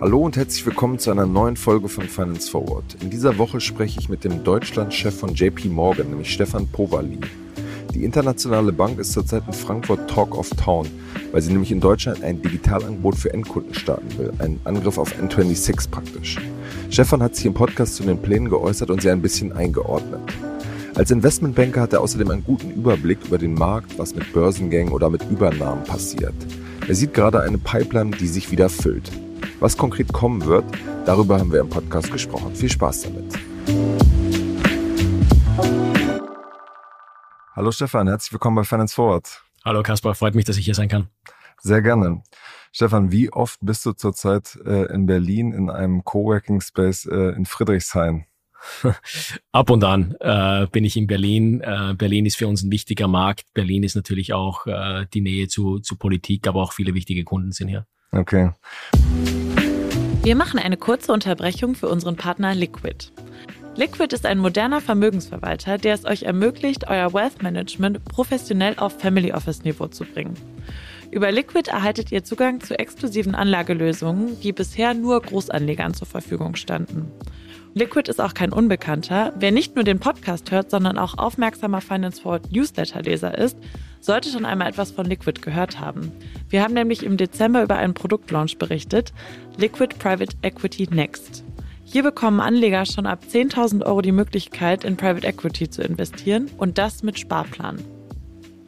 Hallo und herzlich willkommen zu einer neuen Folge von Finance Forward. In dieser Woche spreche ich mit dem Deutschlandchef von JP Morgan, nämlich Stefan Powali. Die internationale Bank ist zurzeit in Frankfurt Talk of Town, weil sie nämlich in Deutschland ein Digitalangebot für Endkunden starten will, ein Angriff auf N26 praktisch. Stefan hat sich im Podcast zu den Plänen geäußert und sie ein bisschen eingeordnet. Als Investmentbanker hat er außerdem einen guten Überblick über den Markt, was mit Börsengängen oder mit Übernahmen passiert. Er sieht gerade eine Pipeline, die sich wieder füllt. Was konkret kommen wird, darüber haben wir im Podcast gesprochen. Viel Spaß damit. Hallo Stefan, herzlich willkommen bei Finance Forward. Hallo Kaspar, freut mich, dass ich hier sein kann. Sehr gerne. Stefan, wie oft bist du zurzeit äh, in Berlin in einem Coworking Space äh, in Friedrichshain? Ab und an äh, bin ich in Berlin. Äh, Berlin ist für uns ein wichtiger Markt. Berlin ist natürlich auch äh, die Nähe zu, zu Politik, aber auch viele wichtige Kunden sind hier. Okay. Wir machen eine kurze Unterbrechung für unseren Partner Liquid. Liquid ist ein moderner Vermögensverwalter, der es euch ermöglicht, euer Wealth Management professionell auf Family Office Niveau zu bringen. Über Liquid erhaltet ihr Zugang zu exklusiven Anlagelösungen, die bisher nur Großanlegern zur Verfügung standen. Liquid ist auch kein Unbekannter. Wer nicht nur den Podcast hört, sondern auch aufmerksamer Finance Forward Newsletter-Leser ist, sollte schon einmal etwas von Liquid gehört haben. Wir haben nämlich im Dezember über einen Produktlaunch berichtet, Liquid Private Equity Next. Hier bekommen Anleger schon ab 10.000 Euro die Möglichkeit, in Private Equity zu investieren und das mit Sparplan.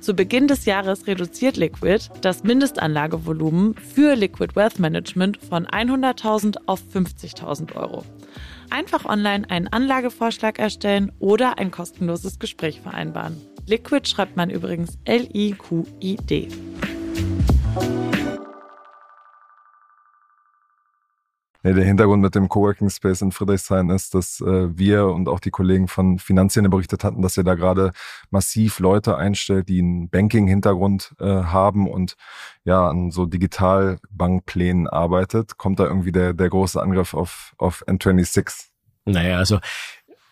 Zu Beginn des Jahres reduziert Liquid das Mindestanlagevolumen für Liquid Wealth Management von 100.000 auf 50.000 Euro. Einfach online einen Anlagevorschlag erstellen oder ein kostenloses Gespräch vereinbaren. Liquid schreibt man übrigens L-I-Q-I-D. Nee, der Hintergrund mit dem Coworking Space in Friedrichshain ist, dass äh, wir und auch die Kollegen von Finanzszene berichtet hatten, dass ihr da gerade massiv Leute einstellt, die einen Banking-Hintergrund äh, haben und ja an so Digitalbankplänen arbeitet. Kommt da irgendwie der, der große Angriff auf, auf N26? Naja, also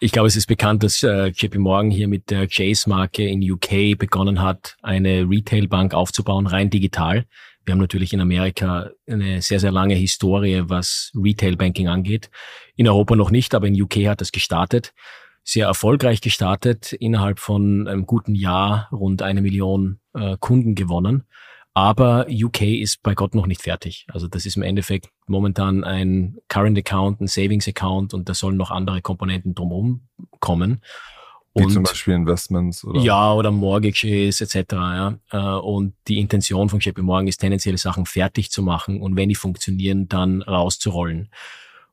ich glaube, es ist bekannt, dass äh, JP Morgan hier mit der Chase-Marke in UK begonnen hat, eine Retail-Bank aufzubauen, rein digital. Wir haben natürlich in Amerika eine sehr, sehr lange Historie, was Retail-Banking angeht. In Europa noch nicht, aber in UK hat das gestartet. Sehr erfolgreich gestartet, innerhalb von einem guten Jahr rund eine Million äh, Kunden gewonnen. Aber UK ist bei Gott noch nicht fertig. Also das ist im Endeffekt momentan ein Current Account, ein Savings Account und da sollen noch andere Komponenten drumherum kommen. Wie und, zum Beispiel Investments oder? Ja, oder Mortgages etc. Ja. Äh, und die Intention von JP Morgan ist tendenziell Sachen fertig zu machen und wenn die funktionieren, dann rauszurollen.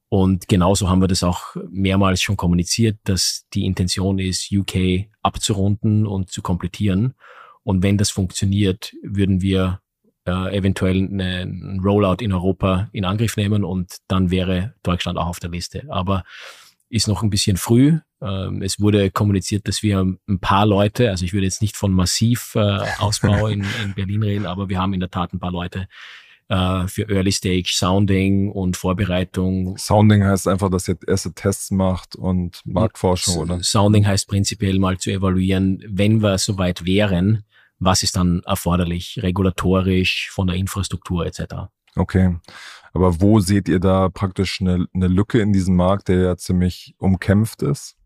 Und genauso haben wir das auch mehrmals schon kommuniziert, dass die Intention ist, UK abzurunden und zu komplettieren. Und wenn das funktioniert, würden wir äh, eventuell einen Rollout in Europa in Angriff nehmen und dann wäre Deutschland auch auf der Liste. Aber ist noch ein bisschen früh. Ähm, es wurde kommuniziert, dass wir ein paar Leute, also ich würde jetzt nicht von massiv äh, Ausbau in, in Berlin reden, aber wir haben in der Tat ein paar Leute äh, für Early Stage Sounding und Vorbereitung. Sounding heißt einfach, dass ihr erste Tests macht und Marktforschung, oder? Sounding heißt prinzipiell mal zu evaluieren, wenn wir soweit wären, was ist dann erforderlich, regulatorisch, von der Infrastruktur etc. Okay. Aber wo seht ihr da praktisch eine, eine Lücke in diesem Markt, der ja ziemlich umkämpft ist?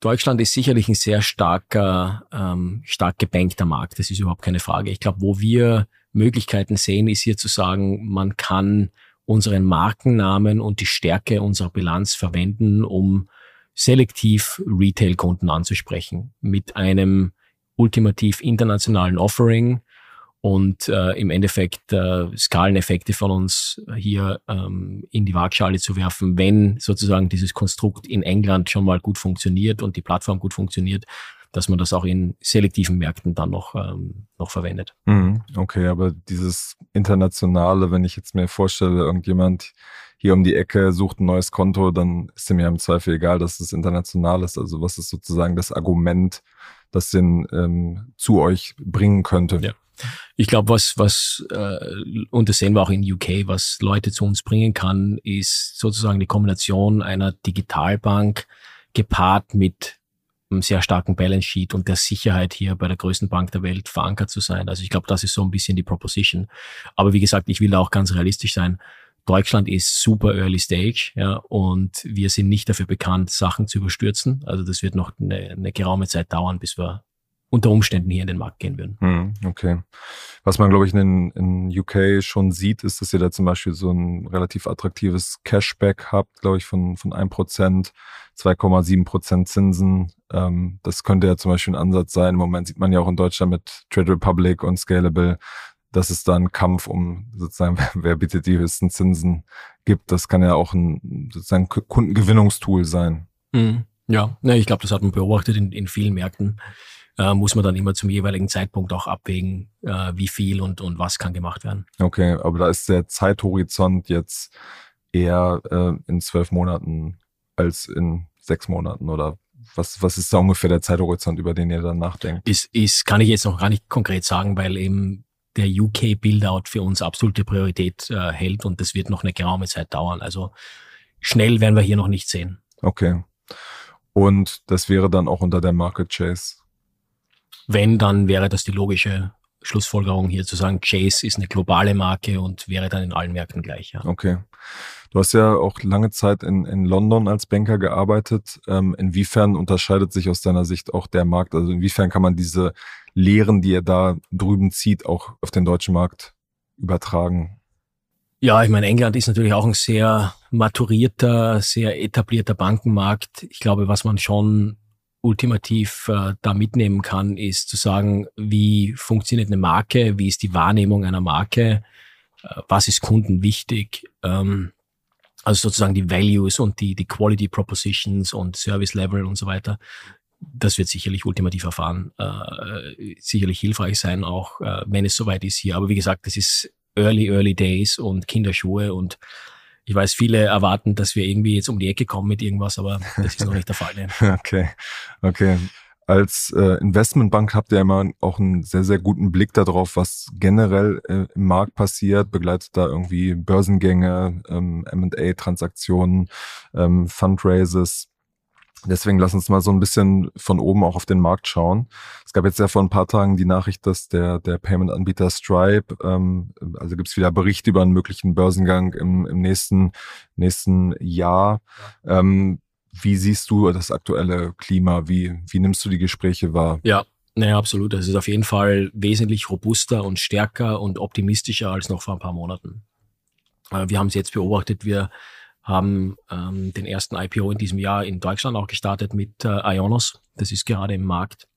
Deutschland ist sicherlich ein sehr starker, ähm, stark gebankter Markt. Das ist überhaupt keine Frage. Ich glaube, wo wir Möglichkeiten sehen, ist hier zu sagen, man kann unseren Markennamen und die Stärke unserer Bilanz verwenden, um selektiv Retail-Kunden anzusprechen mit einem ultimativ internationalen Offering und äh, im Endeffekt äh, Skaleneffekte von uns hier ähm, in die Waagschale zu werfen, wenn sozusagen dieses Konstrukt in England schon mal gut funktioniert und die Plattform gut funktioniert, dass man das auch in selektiven Märkten dann noch, ähm, noch verwendet. Mhm, okay, aber dieses Internationale, wenn ich jetzt mir vorstelle, irgendjemand hier um die Ecke sucht ein neues Konto, dann ist dem ja im Zweifel egal, dass es international ist. Also was ist sozusagen das Argument, das den ähm, zu euch bringen könnte? Ja. Ich glaube, was, was, äh, und das sehen wir auch in UK, was Leute zu uns bringen kann, ist sozusagen die Kombination einer Digitalbank gepaart mit einem sehr starken Balance Sheet und der Sicherheit hier bei der größten Bank der Welt verankert zu sein. Also ich glaube, das ist so ein bisschen die Proposition. Aber wie gesagt, ich will auch ganz realistisch sein. Deutschland ist super early stage, ja, und wir sind nicht dafür bekannt, Sachen zu überstürzen. Also das wird noch eine, eine geraume Zeit dauern, bis wir unter Umständen hier in den Markt gehen würden. Hm, okay. Was man, glaube ich, in, in UK schon sieht, ist, dass ihr da zum Beispiel so ein relativ attraktives Cashback habt, glaube ich, von, von 1%, 2,7% Zinsen. Ähm, das könnte ja zum Beispiel ein Ansatz sein. Im Moment sieht man ja auch in Deutschland mit Trade Republic und Scalable, dass es da einen Kampf um sozusagen, wer bietet die höchsten Zinsen gibt. Das kann ja auch ein sozusagen Kundengewinnungstool sein. Mhm. Ja, ich glaube, das hat man beobachtet in, in vielen Märkten äh, muss man dann immer zum jeweiligen Zeitpunkt auch abwägen, äh, wie viel und, und was kann gemacht werden. Okay, aber da ist der Zeithorizont jetzt eher äh, in zwölf Monaten als in sechs Monaten oder was, was ist da ungefähr der Zeithorizont, über den ihr dann nachdenkt? Ist, ist, kann ich jetzt noch gar nicht konkret sagen, weil eben der UK-Build-out für uns absolute Priorität äh, hält und das wird noch eine geraume Zeit dauern. Also schnell werden wir hier noch nicht sehen. Okay. Und das wäre dann auch unter der Market Chase wenn, dann wäre das die logische Schlussfolgerung hier zu sagen, Chase ist eine globale Marke und wäre dann in allen Märkten gleich. Ja. Okay. Du hast ja auch lange Zeit in, in London als Banker gearbeitet. Ähm, inwiefern unterscheidet sich aus deiner Sicht auch der Markt? Also inwiefern kann man diese Lehren, die ihr da drüben zieht, auch auf den deutschen Markt übertragen? Ja, ich meine, England ist natürlich auch ein sehr maturierter, sehr etablierter Bankenmarkt. Ich glaube, was man schon ultimativ äh, da mitnehmen kann, ist zu sagen, wie funktioniert eine Marke, wie ist die Wahrnehmung einer Marke, äh, was ist Kunden wichtig, ähm, also sozusagen die Values und die, die Quality Propositions und Service Level und so weiter. Das wird sicherlich ultimativ erfahren, äh, sicherlich hilfreich sein, auch äh, wenn es soweit ist hier. Aber wie gesagt, das ist early, early days und Kinderschuhe und ich weiß, viele erwarten, dass wir irgendwie jetzt um die Ecke kommen mit irgendwas, aber das ist noch nicht der Fall. Ne? okay, okay. Als äh, Investmentbank habt ihr immer auch einen sehr, sehr guten Blick darauf, was generell äh, im Markt passiert. Begleitet da irgendwie Börsengänge, ähm, M&A-Transaktionen, ähm, Fundraises. Deswegen lass uns mal so ein bisschen von oben auch auf den Markt schauen. Es gab jetzt ja vor ein paar Tagen die Nachricht, dass der, der Payment-Anbieter Stripe, ähm, also gibt es wieder Berichte über einen möglichen Börsengang im, im nächsten, nächsten Jahr. Ähm, wie siehst du das aktuelle Klima? Wie, wie nimmst du die Gespräche wahr? Ja, naja, absolut. Es ist auf jeden Fall wesentlich robuster und stärker und optimistischer als noch vor ein paar Monaten. Äh, wir haben es jetzt beobachtet, wir haben ähm, den ersten IPO in diesem Jahr in Deutschland auch gestartet mit äh, Ionos. Das ist gerade im Markt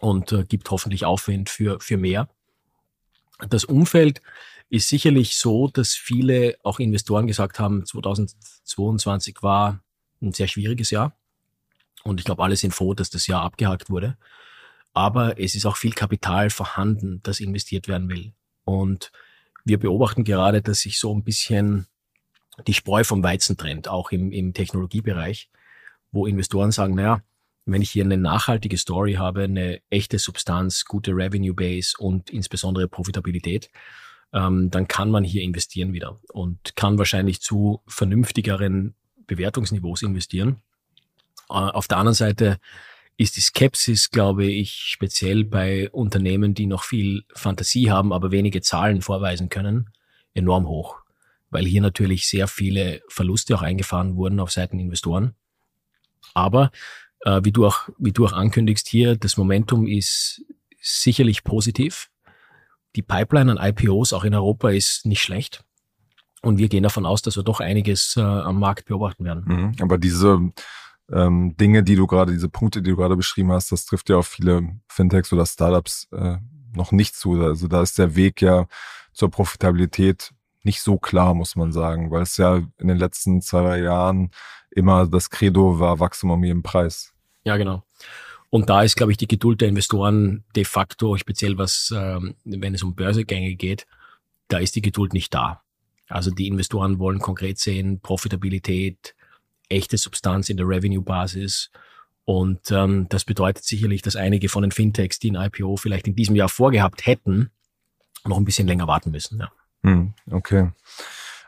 und äh, gibt hoffentlich Aufwind für, für mehr. Das Umfeld ist sicherlich so, dass viele auch Investoren gesagt haben, 2022 war ein sehr schwieriges Jahr. Und ich glaube, alle sind froh, dass das Jahr abgehakt wurde. Aber es ist auch viel Kapital vorhanden, das investiert werden will. Und wir beobachten gerade, dass sich so ein bisschen die Spreu vom Weizen trennt, auch im, im Technologiebereich, wo Investoren sagen, naja, wenn ich hier eine nachhaltige Story habe, eine echte Substanz, gute Revenue Base und insbesondere Profitabilität, ähm, dann kann man hier investieren wieder und kann wahrscheinlich zu vernünftigeren Bewertungsniveaus investieren. Äh, auf der anderen Seite ist die Skepsis, glaube ich, speziell bei Unternehmen, die noch viel Fantasie haben, aber wenige Zahlen vorweisen können, enorm hoch weil hier natürlich sehr viele Verluste auch eingefahren wurden auf Seiten Investoren. Aber äh, wie, du auch, wie du auch ankündigst hier, das Momentum ist sicherlich positiv. Die Pipeline an IPOs auch in Europa ist nicht schlecht. Und wir gehen davon aus, dass wir doch einiges äh, am Markt beobachten werden. Mhm, aber diese ähm, Dinge, die du gerade, diese Punkte, die du gerade beschrieben hast, das trifft ja auf viele Fintechs oder Startups äh, noch nicht zu. Also da ist der Weg ja zur Profitabilität nicht so klar, muss man sagen, weil es ja in den letzten zwei, drei Jahren immer das Credo war, Wachstum um jeden Preis. Ja, genau. Und da ist, glaube ich, die Geduld der Investoren de facto, speziell was, ähm, wenn es um Börsegänge geht, da ist die Geduld nicht da. Also die Investoren wollen konkret sehen, Profitabilität, echte Substanz in der Revenue-Basis. Und ähm, das bedeutet sicherlich, dass einige von den Fintechs, die ein IPO vielleicht in diesem Jahr vorgehabt hätten, noch ein bisschen länger warten müssen. Ja. Hm, okay.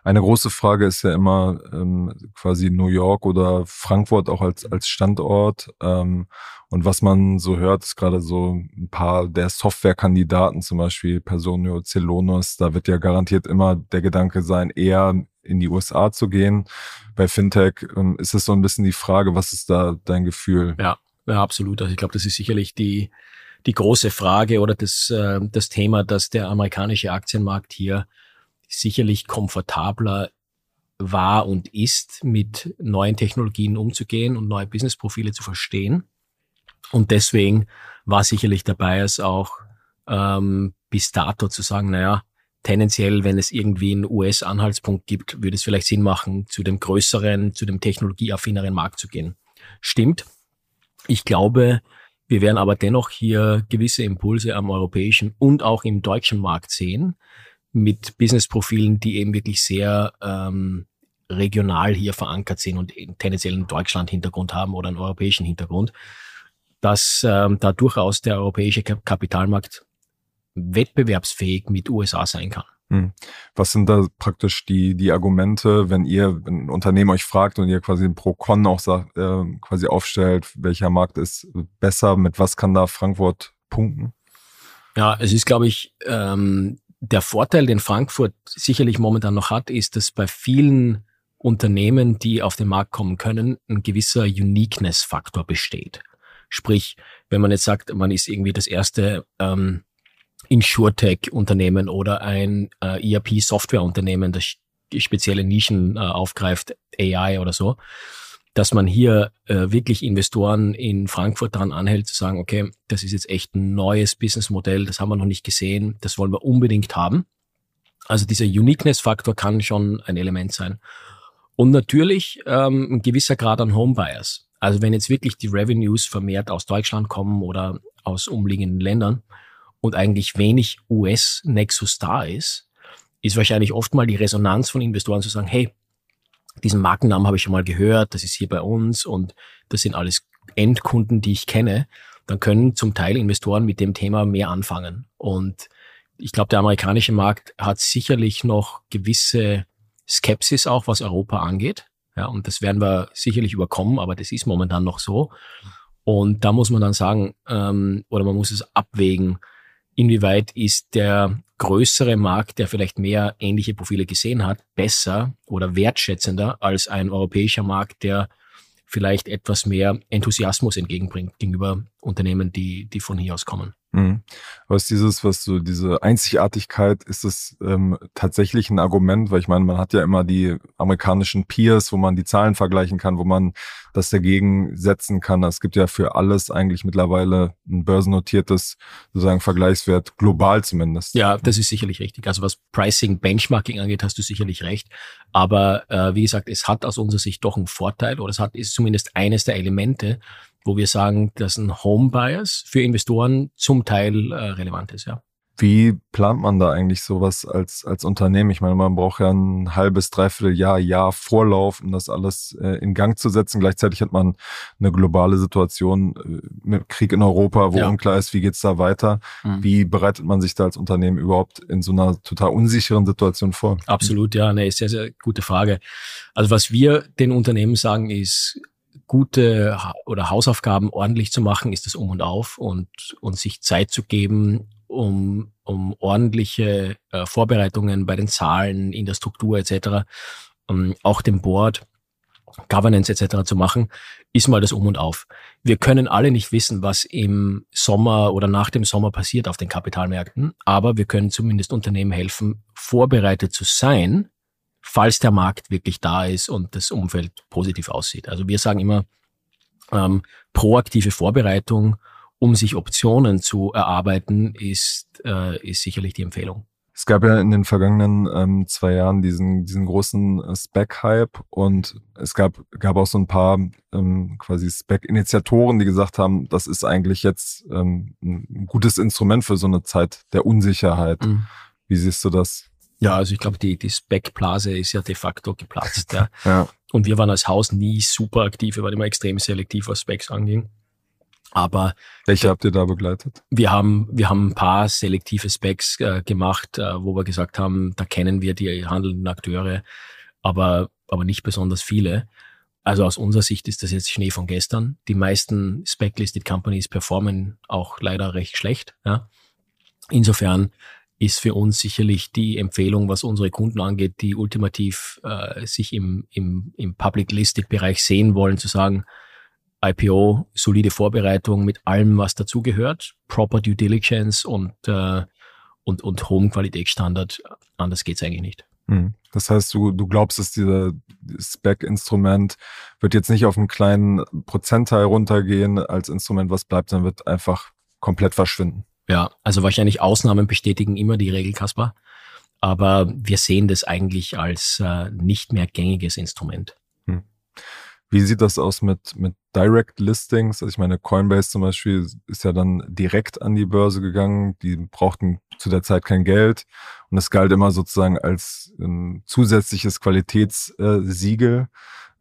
Eine große Frage ist ja immer ähm, quasi New York oder Frankfurt auch als, als Standort. Ähm, und was man so hört, ist gerade so ein paar der Softwarekandidaten, zum Beispiel Personio Celonos, da wird ja garantiert immer der Gedanke sein, eher in die USA zu gehen. Bei Fintech ähm, ist es so ein bisschen die Frage, was ist da dein Gefühl? Ja, ja absolut. Also ich glaube, das ist sicherlich die, die große Frage oder das, äh, das Thema, dass der amerikanische Aktienmarkt hier sicherlich komfortabler war und ist, mit neuen Technologien umzugehen und neue Businessprofile zu verstehen. Und deswegen war sicherlich dabei, es auch ähm, bis dato zu sagen, naja, tendenziell, wenn es irgendwie einen US-Anhaltspunkt gibt, würde es vielleicht Sinn machen, zu dem größeren, zu dem technologieaffineren Markt zu gehen. Stimmt. Ich glaube, wir werden aber dennoch hier gewisse Impulse am europäischen und auch im deutschen Markt sehen, mit Business-Profilen, die eben wirklich sehr ähm, regional hier verankert sind und tendenziell einen Deutschland-Hintergrund haben oder einen europäischen Hintergrund, dass ähm, da durchaus der europäische Kapitalmarkt wettbewerbsfähig mit USA sein kann. Hm. Was sind da praktisch die, die Argumente, wenn ihr ein Unternehmen euch fragt und ihr quasi ein Pro-Con auch sagt, äh, quasi aufstellt, welcher Markt ist besser, mit was kann da Frankfurt punkten? Ja, es ist, glaube ich, ähm, der Vorteil, den Frankfurt sicherlich momentan noch hat, ist, dass bei vielen Unternehmen, die auf den Markt kommen können, ein gewisser Uniqueness-Faktor besteht. Sprich, wenn man jetzt sagt, man ist irgendwie das erste ähm, Insurtech-Unternehmen oder ein äh, ERP-Software-Unternehmen, das spezielle Nischen äh, aufgreift, AI oder so, dass man hier äh, wirklich Investoren in Frankfurt daran anhält, zu sagen, okay, das ist jetzt echt ein neues Businessmodell, das haben wir noch nicht gesehen, das wollen wir unbedingt haben. Also dieser Uniqueness-Faktor kann schon ein Element sein. Und natürlich ähm, ein gewisser Grad an Homebuyers. Also wenn jetzt wirklich die Revenues vermehrt aus Deutschland kommen oder aus umliegenden Ländern und eigentlich wenig US-Nexus da ist, ist wahrscheinlich oft mal die Resonanz von Investoren zu sagen, hey, diesen Markennamen habe ich schon mal gehört, das ist hier bei uns und das sind alles Endkunden, die ich kenne, dann können zum Teil Investoren mit dem Thema mehr anfangen. Und ich glaube, der amerikanische Markt hat sicherlich noch gewisse Skepsis auch, was Europa angeht. Ja, und das werden wir sicherlich überkommen, aber das ist momentan noch so. Und da muss man dann sagen, ähm, oder man muss es abwägen, inwieweit ist der größere Markt, der vielleicht mehr ähnliche Profile gesehen hat, besser oder wertschätzender als ein europäischer Markt, der vielleicht etwas mehr Enthusiasmus entgegenbringt gegenüber Unternehmen, die, die von hier aus kommen. Mhm. Was dieses, was so diese Einzigartigkeit, ist es ähm, tatsächlich ein Argument, weil ich meine, man hat ja immer die amerikanischen Peers, wo man die Zahlen vergleichen kann, wo man das dagegen setzen kann. Es gibt ja für alles eigentlich mittlerweile ein börsennotiertes sozusagen Vergleichswert, global zumindest. Ja, das ist sicherlich richtig. Also was Pricing, Benchmarking angeht, hast du sicherlich recht. Aber äh, wie gesagt, es hat aus unserer Sicht doch einen Vorteil oder es hat ist zumindest eines der Elemente, wo wir sagen, dass ein Home Bias für Investoren zum Teil äh, relevant ist, ja. Wie plant man da eigentlich sowas als, als Unternehmen? Ich meine, man braucht ja ein halbes, dreiviertel Jahr, Jahr Vorlauf, um das alles äh, in Gang zu setzen. Gleichzeitig hat man eine globale Situation äh, mit Krieg in Europa, wo ja. unklar ist, wie geht's da weiter. Mhm. Wie bereitet man sich da als Unternehmen überhaupt in so einer total unsicheren Situation vor? Absolut, ja, ne, sehr, sehr gute Frage. Also was wir den Unternehmen sagen ist, gute oder Hausaufgaben ordentlich zu machen, ist das Um und Auf und, und sich Zeit zu geben, um, um ordentliche äh, Vorbereitungen bei den Zahlen, in der Struktur etc., um, auch dem Board, Governance etc. zu machen, ist mal das Um und Auf. Wir können alle nicht wissen, was im Sommer oder nach dem Sommer passiert auf den Kapitalmärkten, aber wir können zumindest Unternehmen helfen, vorbereitet zu sein, falls der Markt wirklich da ist und das Umfeld positiv aussieht. Also wir sagen immer, ähm, proaktive Vorbereitung, um sich Optionen zu erarbeiten, ist, äh, ist sicherlich die Empfehlung. Es gab ja in den vergangenen ähm, zwei Jahren diesen, diesen großen äh, Spec-Hype und es gab, gab auch so ein paar ähm, quasi Spec-Initiatoren, die gesagt haben, das ist eigentlich jetzt ähm, ein gutes Instrument für so eine Zeit der Unsicherheit. Mhm. Wie siehst du das? Ja, also ich glaube, die, die Spec-Blase ist ja de facto geplatzt. Ja. ja. Und wir waren als Haus nie super aktiv, wir waren immer extrem selektiv, was Specs anging. Aber welche habt ihr da begleitet? Wir haben wir haben ein paar selektive Specs äh, gemacht, äh, wo wir gesagt haben, da kennen wir die handelnden Akteure, aber aber nicht besonders viele. Also aus unserer Sicht ist das jetzt Schnee von gestern. Die meisten Spec-listed Companies performen auch leider recht schlecht. Ja. Insofern ist für uns sicherlich die Empfehlung, was unsere Kunden angeht, die ultimativ äh, sich im, im, im Public-Listed-Bereich sehen wollen, zu sagen, IPO, solide Vorbereitung mit allem, was dazugehört, proper Due Diligence und, äh, und, und hohem Qualitätsstandard. Anders geht's eigentlich nicht. Hm. Das heißt, du, du glaubst, dass dieser Spec-Instrument wird jetzt nicht auf einen kleinen Prozentteil runtergehen als Instrument, was bleibt, sondern wird einfach komplett verschwinden. Ja, also wahrscheinlich Ausnahmen bestätigen immer die Regel, Kaspar. Aber wir sehen das eigentlich als äh, nicht mehr gängiges Instrument. Hm. Wie sieht das aus mit, mit Direct Listings? Also ich meine, Coinbase zum Beispiel ist ja dann direkt an die Börse gegangen. Die brauchten zu der Zeit kein Geld. Und es galt immer sozusagen als ein zusätzliches Qualitätssiegel.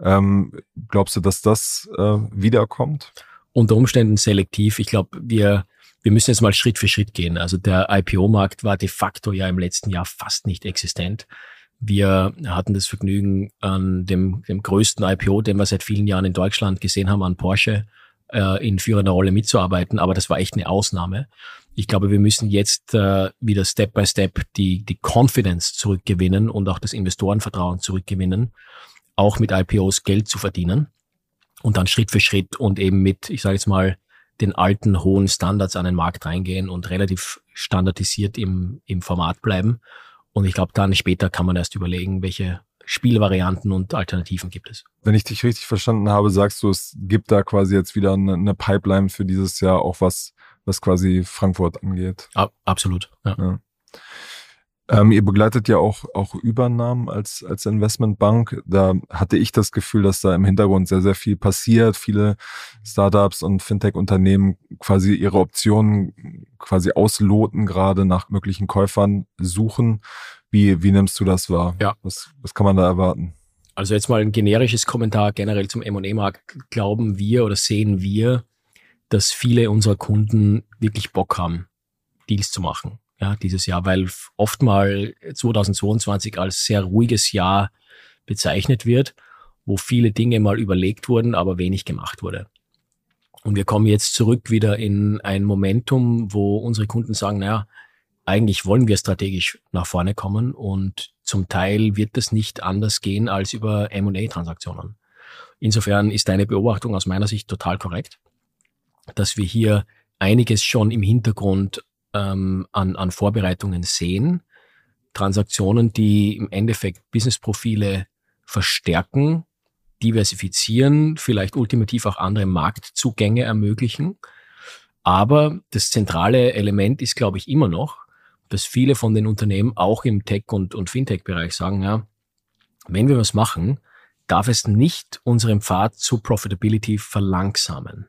Ähm, glaubst du, dass das äh, wiederkommt? Unter Umständen selektiv. Ich glaube, wir wir müssen jetzt mal Schritt für Schritt gehen. Also der IPO-Markt war de facto ja im letzten Jahr fast nicht existent. Wir hatten das Vergnügen, an dem, dem größten IPO, den wir seit vielen Jahren in Deutschland gesehen haben, an Porsche, äh, in führender Rolle mitzuarbeiten. Aber das war echt eine Ausnahme. Ich glaube, wir müssen jetzt äh, wieder Step by Step die, die Confidence zurückgewinnen und auch das Investorenvertrauen zurückgewinnen, auch mit IPOs Geld zu verdienen und dann Schritt für Schritt und eben mit, ich sage jetzt mal, den alten hohen Standards an den Markt reingehen und relativ standardisiert im, im Format bleiben. Und ich glaube, dann später kann man erst überlegen, welche Spielvarianten und Alternativen gibt es. Wenn ich dich richtig verstanden habe, sagst du, es gibt da quasi jetzt wieder eine, eine Pipeline für dieses Jahr, auch was, was quasi Frankfurt angeht. absolut, ja. ja. Ähm, ihr begleitet ja auch, auch Übernahmen als, als Investmentbank. Da hatte ich das Gefühl, dass da im Hintergrund sehr, sehr viel passiert. Viele Startups und Fintech-Unternehmen quasi ihre Optionen quasi ausloten, gerade nach möglichen Käufern suchen. Wie, wie nimmst du das wahr? Ja. Was, was kann man da erwarten? Also jetzt mal ein generisches Kommentar generell zum M&A-Markt. Glauben wir oder sehen wir, dass viele unserer Kunden wirklich Bock haben, Deals zu machen ja, dieses Jahr, weil oft mal 2022 als sehr ruhiges Jahr bezeichnet wird, wo viele Dinge mal überlegt wurden, aber wenig gemacht wurde. Und wir kommen jetzt zurück wieder in ein Momentum, wo unsere Kunden sagen, naja, eigentlich wollen wir strategisch nach vorne kommen und zum Teil wird es nicht anders gehen als über M&A-Transaktionen. Insofern ist deine Beobachtung aus meiner Sicht total korrekt, dass wir hier einiges schon im Hintergrund ähm, an, an Vorbereitungen sehen. Transaktionen, die im Endeffekt Businessprofile verstärken, diversifizieren, vielleicht ultimativ auch andere Marktzugänge ermöglichen. Aber das zentrale Element ist, glaube ich, immer noch, dass viele von den Unternehmen auch im Tech- und, und Fintech-Bereich sagen, ja, wenn wir was machen, darf es nicht unseren Pfad zu Profitability verlangsamen.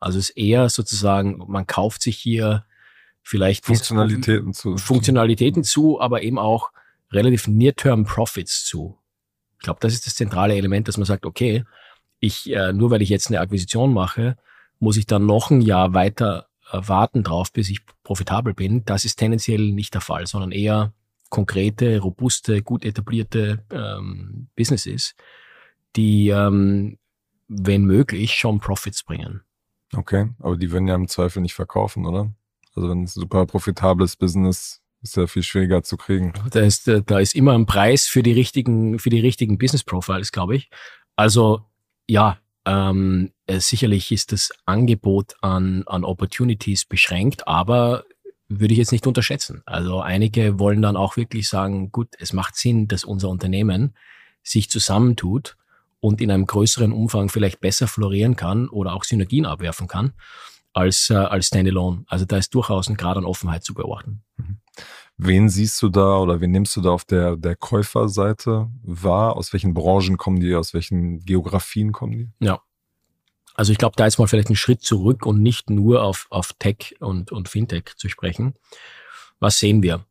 Also es ist eher sozusagen, man kauft sich hier vielleicht Funktionalitäten zu. Funktionalitäten zu, aber eben auch relativ near-term Profits zu. Ich glaube, das ist das zentrale Element, dass man sagt, okay, ich äh, nur weil ich jetzt eine Akquisition mache, muss ich dann noch ein Jahr weiter äh, warten drauf, bis ich profitabel bin. Das ist tendenziell nicht der Fall, sondern eher konkrete, robuste, gut etablierte ähm, Businesses, die, ähm, wenn möglich, schon Profits bringen. Okay, aber die würden ja im Zweifel nicht verkaufen, oder? Also ein super profitables Business ist ja viel schwieriger zu kriegen. Da ist, äh, da ist immer ein Preis für die richtigen, für die richtigen Business Profiles, glaube ich. Also ja, ähm, äh, sicherlich ist das Angebot an, an Opportunities beschränkt, aber würde ich jetzt nicht unterschätzen. Also einige wollen dann auch wirklich sagen, gut, es macht Sinn, dass unser Unternehmen sich zusammentut und in einem größeren Umfang vielleicht besser florieren kann oder auch Synergien abwerfen kann als, äh, als Standalone. Also da ist durchaus ein Grad an Offenheit zu beobachten. Mhm. Wen siehst du da oder wen nimmst du da auf der, der Käuferseite wahr? Aus welchen Branchen kommen die? Aus welchen Geografien kommen die? Ja. Also ich glaube, da ist mal vielleicht ein Schritt zurück und nicht nur auf, auf Tech und, und Fintech zu sprechen. Was sehen wir?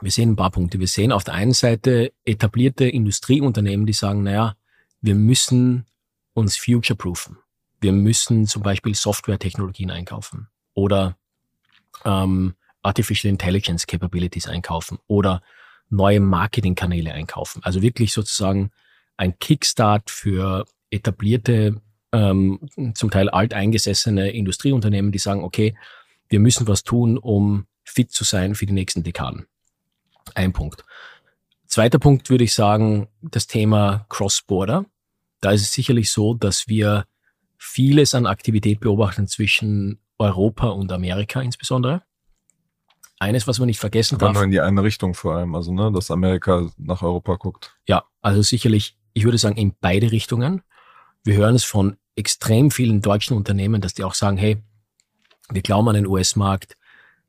Wir sehen ein paar Punkte. Wir sehen auf der einen Seite etablierte Industrieunternehmen, die sagen, naja, wir müssen uns future-proofen. Wir müssen zum Beispiel Software-Technologien einkaufen oder ähm, Artificial Intelligence Capabilities einkaufen oder neue Marketingkanäle einkaufen. Also wirklich sozusagen ein Kickstart für etablierte, ähm, zum Teil alteingesessene Industrieunternehmen, die sagen, okay, wir müssen was tun, um fit zu sein für die nächsten Dekaden. Ein Punkt. Zweiter Punkt würde ich sagen, das Thema Cross-Border. Da ist es sicherlich so, dass wir vieles an Aktivität beobachten zwischen Europa und Amerika insbesondere. Eines, was man nicht vergessen Aber darf. nur in die eine Richtung vor allem, also ne, dass Amerika nach Europa guckt. Ja, also sicherlich, ich würde sagen, in beide Richtungen. Wir hören es von extrem vielen deutschen Unternehmen, dass die auch sagen, hey, wir glauben an den US-Markt,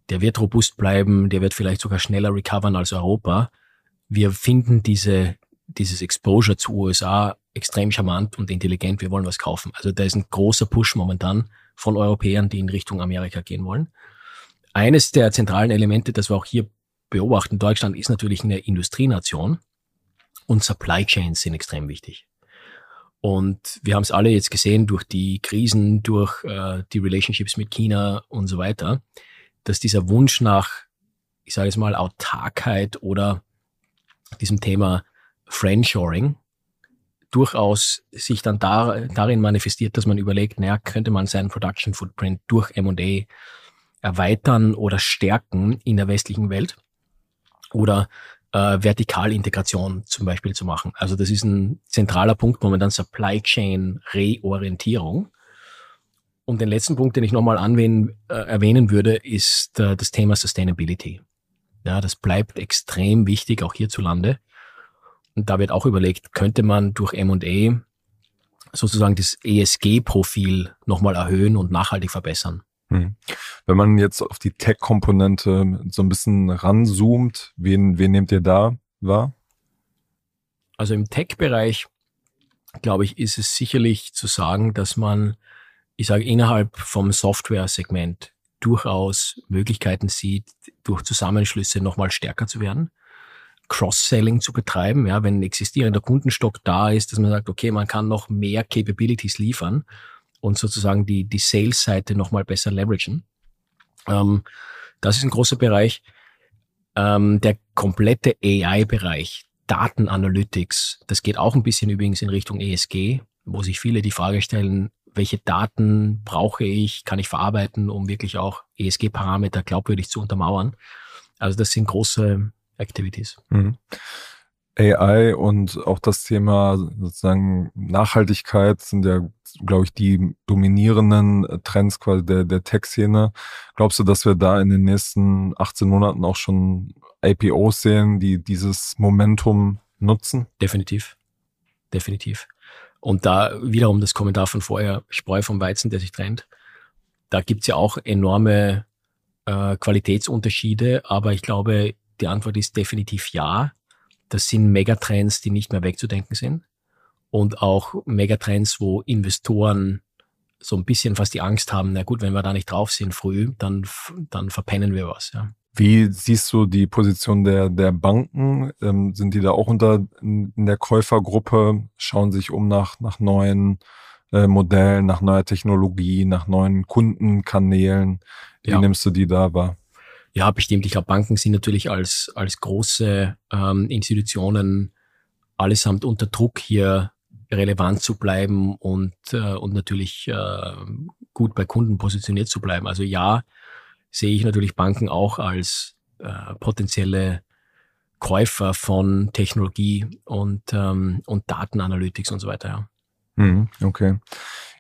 der wird robust bleiben, der wird vielleicht sogar schneller recovern als Europa. Wir finden diese, dieses Exposure zu USA extrem charmant und intelligent. Wir wollen was kaufen. Also da ist ein großer Push momentan von Europäern, die in Richtung Amerika gehen wollen. Eines der zentralen Elemente, das wir auch hier beobachten, Deutschland ist natürlich eine Industrienation und Supply Chains sind extrem wichtig. Und wir haben es alle jetzt gesehen durch die Krisen, durch äh, die Relationships mit China und so weiter, dass dieser Wunsch nach, ich sage jetzt mal, Autarkheit oder diesem Thema Friendshoring durchaus sich dann da, darin manifestiert, dass man überlegt, naja, könnte man seinen Production Footprint durch M&A erweitern oder stärken in der westlichen Welt oder äh, Vertikalintegration zum Beispiel zu machen. Also das ist ein zentraler Punkt momentan Supply Chain Reorientierung. Und den letzten Punkt, den ich nochmal äh, erwähnen würde, ist äh, das Thema Sustainability. Ja, das bleibt extrem wichtig, auch hierzulande. Und da wird auch überlegt, könnte man durch M&A sozusagen das ESG-Profil nochmal erhöhen und nachhaltig verbessern. Hm. Wenn man jetzt auf die Tech-Komponente so ein bisschen ranzoomt, wen, wen nehmt ihr da wahr? Also im Tech-Bereich, glaube ich, ist es sicherlich zu sagen, dass man, ich sage, innerhalb vom Software-Segment durchaus Möglichkeiten sieht, durch Zusammenschlüsse nochmal stärker zu werden. Cross-Selling zu betreiben, ja, wenn ein existierender Kundenstock da ist, dass man sagt, okay, man kann noch mehr Capabilities liefern und sozusagen die, die Sales-Seite nochmal besser leveragen. Ähm, das ist ein großer Bereich. Ähm, der komplette AI-Bereich, Datenanalytics, das geht auch ein bisschen übrigens in Richtung ESG, wo sich viele die Frage stellen, welche Daten brauche ich, kann ich verarbeiten, um wirklich auch ESG-Parameter glaubwürdig zu untermauern. Also das sind große Activities. Mhm. AI und auch das Thema sozusagen Nachhaltigkeit sind ja, glaube ich, die dominierenden Trends quasi der, der Tech-Szene. Glaubst du, dass wir da in den nächsten 18 Monaten auch schon APOs sehen, die dieses Momentum nutzen? Definitiv. Definitiv. Und da wiederum das Kommentar von vorher, Spreu vom Weizen, der sich trennt. Da gibt's ja auch enorme äh, Qualitätsunterschiede, aber ich glaube, die Antwort ist definitiv ja. Das sind Megatrends, die nicht mehr wegzudenken sind. Und auch Megatrends, wo Investoren so ein bisschen fast die Angst haben, na gut, wenn wir da nicht drauf sind früh, dann, dann verpennen wir was. Ja. Wie siehst du die Position der, der Banken? Ähm, sind die da auch unter in der Käufergruppe, schauen sich um nach, nach neuen äh, Modellen, nach neuer Technologie, nach neuen Kundenkanälen? Wie Ja. nimmst du die da wahr? Ja, bestimmt. Ich glaube, Banken sind natürlich als, als große ähm, Institutionen allesamt unter Druck, hier relevant zu bleiben und, äh, und natürlich äh, gut bei Kunden positioniert zu bleiben. Also ja, sehe ich natürlich Banken auch als äh, potenzielle Käufer von Technologie und, ähm, und Datenanalytics und so weiter. Ja. Mhm, okay.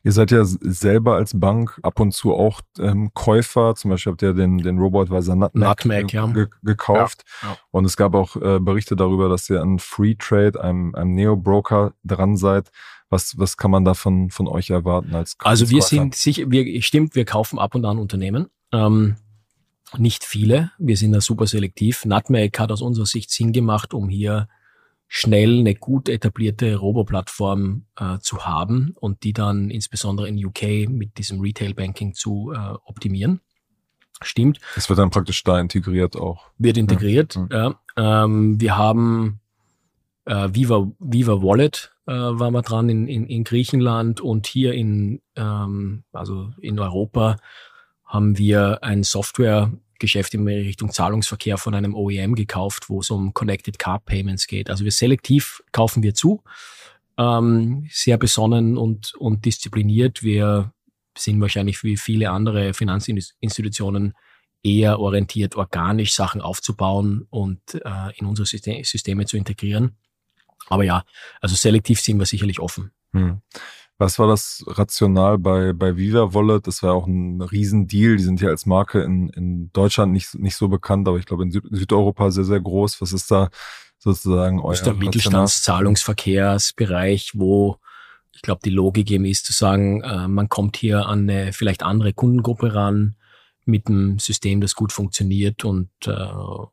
Ihr seid ja selber als Bank ab und zu auch ähm, Käufer. Zum Beispiel habt ihr den, den Robotweiser Nutmeg, Nutmeg, ge ja. ge gekauft. Ja, ja. Und es gab auch äh, Berichte darüber, dass ihr an Freetrade, einem, einem Neo-Broker, dran seid. Was, was kann man da von, von euch erwarten als Also wir als Käufer? sind sicher, wir, stimmt, wir kaufen ab und an Unternehmen. Ähm, Nicht viele. Wir sind da super selektiv. Nutmeg hat aus unserer Sicht Sinn gemacht, um hier schnell eine gut etablierte Robo-Plattform äh, zu haben und die dann insbesondere in UK mit diesem Retail-Banking zu äh, optimieren. Stimmt. Das wird dann praktisch da integriert auch. Wird integriert, ja. ja. Ähm, wir haben äh, Viva, Viva Wallet äh, waren wir dran in, in, in Griechenland und hier in, ähm, also in Europa haben wir ein Softwaregeschäft in Richtung Zahlungsverkehr von einem OEM gekauft, wo es um Connected Car Payments geht. Also wir selektiv kaufen wir zu, ähm, sehr besonnen und, und diszipliniert. Wir sind wahrscheinlich wie viele andere Finanzinstitutionen eher orientiert, organisch Sachen aufzubauen und äh, in unsere Systeme zu integrieren. Aber ja, also selektiv sind wir sicherlich offen. Hm. Was war das Rational bei, bei Viva Wallet? Das war auch ein Riesendeal. Die sind hier als Marke in, in Deutschland nicht, nicht so bekannt, aber ich glaube in Süd Südeuropa sehr, sehr groß. Was ist da sozusagen euer Das ist der Mittelstandszahlungsverkehrsbereich, wo ich glaube, die Logik eben ist zu sagen, äh, man kommt hier an eine vielleicht andere Kundengruppe ran mit einem System, das gut funktioniert und, äh,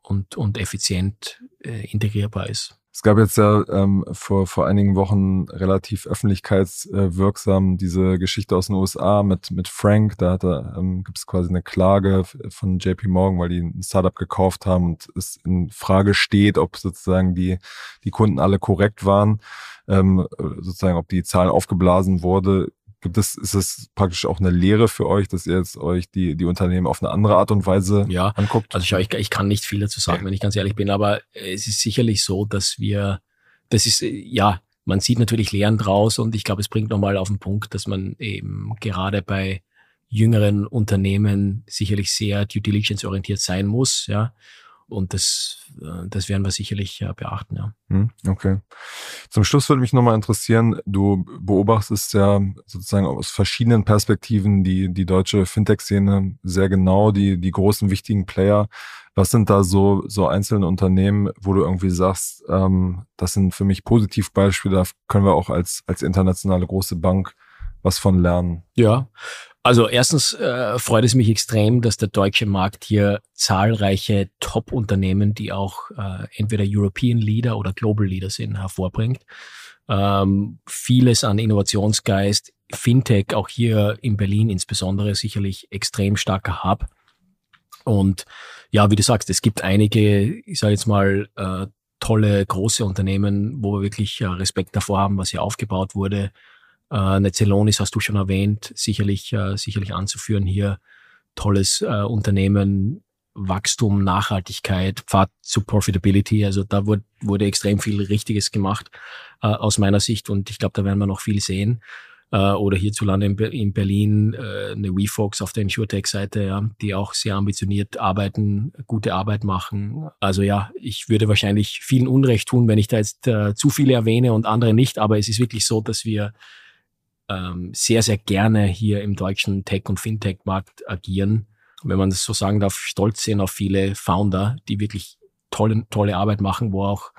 und, und effizient äh, integrierbar ist. Es gab jetzt ja ähm, vor, vor einigen Wochen relativ öffentlichkeitswirksam diese Geschichte aus den USA mit, mit Frank. Da hat er, ähm, gibt es quasi eine Klage von JP Morgan, weil die ein Startup gekauft haben und es in Frage steht, ob sozusagen die, die Kunden alle korrekt waren, ähm, sozusagen ob die Zahl aufgeblasen wurde. Gibt es, ist es praktisch auch eine Lehre für euch, dass ihr jetzt euch die, die Unternehmen auf eine andere Art und Weise ja, anguckt? Also ich, ich kann nicht viel dazu sagen, wenn ich ganz ehrlich bin, aber es ist sicherlich so, dass wir, das ist, ja, man sieht natürlich Lehren draus und ich glaube, es bringt nochmal auf den Punkt, dass man eben gerade bei jüngeren Unternehmen sicherlich sehr due diligence orientiert sein muss, ja. Und das, äh, das werden wir sicherlich beachten, ja. Hm, okay. Zum Schluss würde mich nochmal interessieren, du beobachtest ja sozusagen aus verschiedenen Perspektiven die, die deutsche Fintech-Szene sehr genau, die, die großen wichtigen Player. Was sind da so, so einzelne Unternehmen, wo du irgendwie sagst, ähm, das sind für mich Positivbeispiele, da können wir auch als, als internationale große Bank was von lernen? Ja, also erstens äh, freut es mich extrem, dass der deutsche Markt hier zahlreiche Top-Unternehmen, die auch äh, entweder European Leader oder Global Leader sind, hervorbringt. Ähm, vieles an Innovationsgeist, Fintech, auch hier in Berlin insbesondere, sicherlich extrem starker Hub. Und ja, wie du sagst, es gibt einige, ich sage jetzt mal, äh, tolle große Unternehmen, wo wir wirklich äh, Respekt davor haben, was hier aufgebaut wurde äh, Netzelonis hast du schon erwähnt, sicherlich, äh, sicherlich anzuführen hier. Tolles äh, Unternehmen, Wachstum, Nachhaltigkeit, Pfad zu Profitability. Also da wurde, wurde extrem viel Richtiges gemacht äh, aus meiner Sicht und ich glaube, da werden wir noch viel sehen. Äh, oder hierzulande in, in Berlin äh, eine WeFox auf der InsurTech-Seite, ja, die auch sehr ambitioniert arbeiten, gute Arbeit machen. Also ja, ich würde wahrscheinlich vielen Unrecht tun, wenn ich da jetzt äh, zu viele erwähne und andere nicht, aber es ist wirklich so, dass wir ähm, sehr, sehr gerne hier im deutschen Tech- und Fintech-Markt agieren. Wenn man das so sagen darf, stolz sind auf viele Founder, die wirklich tolle, tolle Arbeit machen, wo auch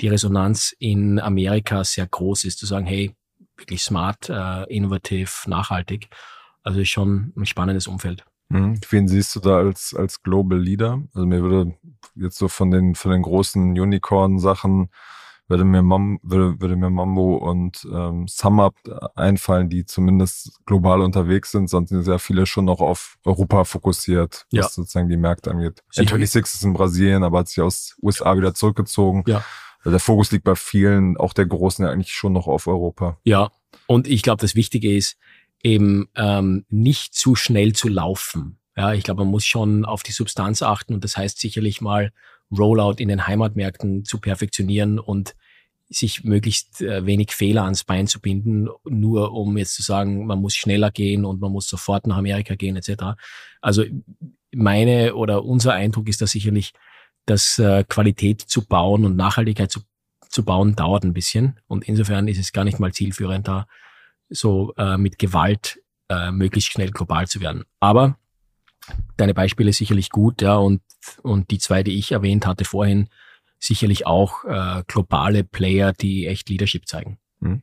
die Resonanz in Amerika sehr groß ist, zu sagen, hey, wirklich smart, äh, innovativ, nachhaltig. Also schon ein spannendes Umfeld. Mhm. Wen siehst du da als, als Global Leader? Also mir würde jetzt so von den, von den großen Unicorn-Sachen würde mir, Mam, würde, würde mir Mambo und ähm, SumUp einfallen, die zumindest global unterwegs sind, sonst sind sehr viele schon noch auf Europa fokussiert, was ja. sozusagen die Märkte angeht. N26 ist in Brasilien, aber hat sich aus USA wieder zurückgezogen. Ja. Also der Fokus liegt bei vielen, auch der Großen, ja eigentlich schon noch auf Europa. Ja, und ich glaube, das Wichtige ist eben ähm, nicht zu schnell zu laufen. Ja, ich glaube, man muss schon auf die Substanz achten und das heißt sicherlich mal Rollout in den Heimatmärkten zu perfektionieren und sich möglichst äh, wenig Fehler ans Bein zu binden, nur um jetzt zu sagen, man muss schneller gehen und man muss sofort nach Amerika gehen etc. Also meine oder unser Eindruck ist da sicherlich, dass äh, Qualität zu bauen und Nachhaltigkeit zu, zu bauen dauert ein bisschen und insofern ist es gar nicht mal zielführend da so äh, mit Gewalt äh, möglichst schnell global zu werden. Aber deine Beispiele sicherlich gut, ja, und, und die zwei, die ich erwähnt hatte vorhin, sicherlich auch äh, globale Player, die echt Leadership zeigen. Mhm.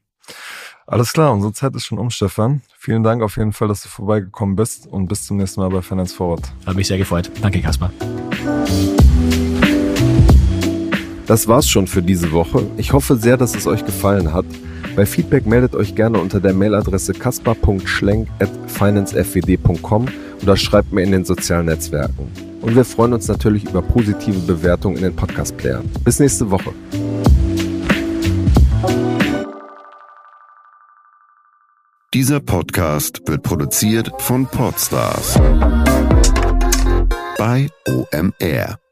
Alles klar, unsere Zeit ist schon um, Stefan. Vielen Dank auf jeden Fall, dass du vorbeigekommen bist und bis zum nächsten Mal bei Finance Forward. Hat mich sehr gefreut. Danke, Kaspar. Das war's schon für diese Woche. Ich hoffe sehr, dass es euch gefallen hat. Bei Feedback meldet euch gerne unter der Mailadresse kaspar.schlenk.financefwd.com oder schreibt mir in den sozialen Netzwerken. Und wir freuen uns natürlich über positive Bewertungen in den Podcast-Playern. Bis nächste Woche. Dieser Podcast wird produziert von Podstars bei OMR.